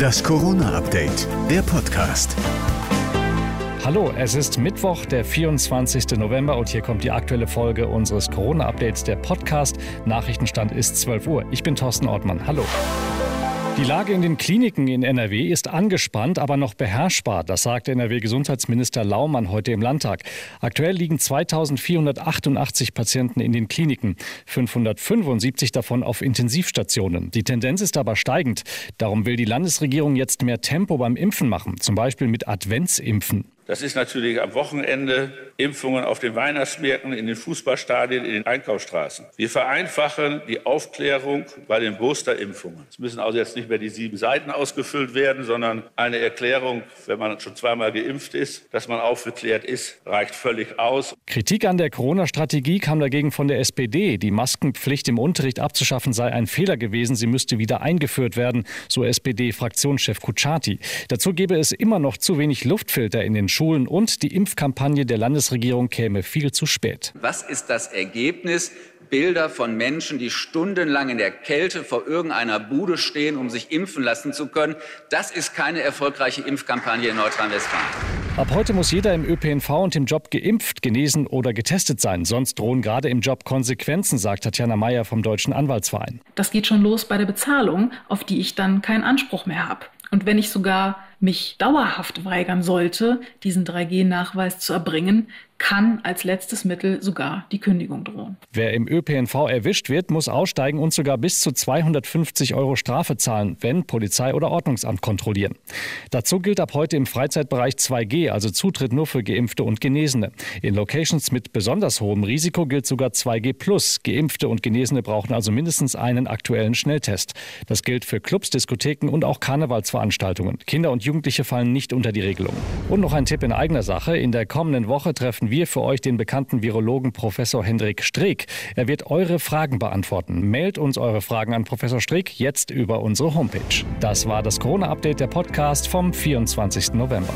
Das Corona-Update, der Podcast. Hallo, es ist Mittwoch, der 24. November und hier kommt die aktuelle Folge unseres Corona-Updates, der Podcast. Nachrichtenstand ist 12 Uhr. Ich bin Thorsten Ortmann. Hallo. Die Lage in den Kliniken in NRW ist angespannt, aber noch beherrschbar. Das sagte NRW-Gesundheitsminister Laumann heute im Landtag. Aktuell liegen 2488 Patienten in den Kliniken, 575 davon auf Intensivstationen. Die Tendenz ist aber steigend. Darum will die Landesregierung jetzt mehr Tempo beim Impfen machen, zum Beispiel mit Adventsimpfen. Das ist natürlich am Wochenende Impfungen auf den Weihnachtsmärkten, in den Fußballstadien, in den Einkaufsstraßen. Wir vereinfachen die Aufklärung bei den Boosterimpfungen. Es müssen also jetzt nicht mehr die sieben Seiten ausgefüllt werden, sondern eine Erklärung, wenn man schon zweimal geimpft ist, dass man aufgeklärt ist, reicht völlig aus. Kritik an der Corona-Strategie kam dagegen von der SPD. Die Maskenpflicht im Unterricht abzuschaffen sei ein Fehler gewesen. Sie müsste wieder eingeführt werden, so SPD-Fraktionschef Kutschaty. Dazu gebe es immer noch zu wenig Luftfilter in den Schulen. Schulen und die Impfkampagne der Landesregierung käme viel zu spät. Was ist das Ergebnis? Bilder von Menschen, die stundenlang in der Kälte vor irgendeiner Bude stehen, um sich impfen lassen zu können. Das ist keine erfolgreiche Impfkampagne in Nordrhein-Westfalen. Ab heute muss jeder im ÖPNV und im Job geimpft, genesen oder getestet sein. Sonst drohen gerade im Job Konsequenzen, sagt Tatjana Mayer vom Deutschen Anwaltsverein. Das geht schon los bei der Bezahlung, auf die ich dann keinen Anspruch mehr habe. Und wenn ich sogar mich dauerhaft weigern sollte, diesen 3G-Nachweis zu erbringen, kann als letztes Mittel sogar die Kündigung drohen. Wer im ÖPNV erwischt wird, muss aussteigen und sogar bis zu 250 Euro Strafe zahlen, wenn Polizei oder Ordnungsamt kontrollieren. Dazu gilt ab heute im Freizeitbereich 2G, also Zutritt nur für Geimpfte und Genesene. In Locations mit besonders hohem Risiko gilt sogar 2G+. Geimpfte und Genesene brauchen also mindestens einen aktuellen Schnelltest. Das gilt für Clubs, Diskotheken und auch Karnevalsveranstaltungen. Kinder und Jugendliche fallen nicht unter die Regelung. Und noch ein Tipp in eigener Sache. In der kommenden Woche treffen wir für euch den bekannten Virologen Professor Hendrik Streeck. Er wird eure Fragen beantworten. Mailt uns eure Fragen an Professor Streeck jetzt über unsere Homepage. Das war das Corona-Update der Podcast vom 24. November.